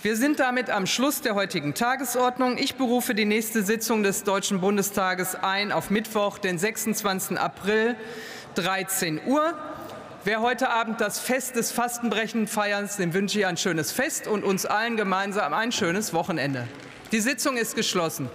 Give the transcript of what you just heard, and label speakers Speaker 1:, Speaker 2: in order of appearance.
Speaker 1: Wir sind damit am Schluss der heutigen Tagesordnung. Ich berufe die nächste Sitzung des Deutschen Bundestages ein auf Mittwoch, den 26. April, 13 Uhr. Wer heute Abend das Fest des Fastenbrechens feiert, dem wünsche ich ein schönes Fest und uns allen gemeinsam ein schönes Wochenende. Die Sitzung ist geschlossen.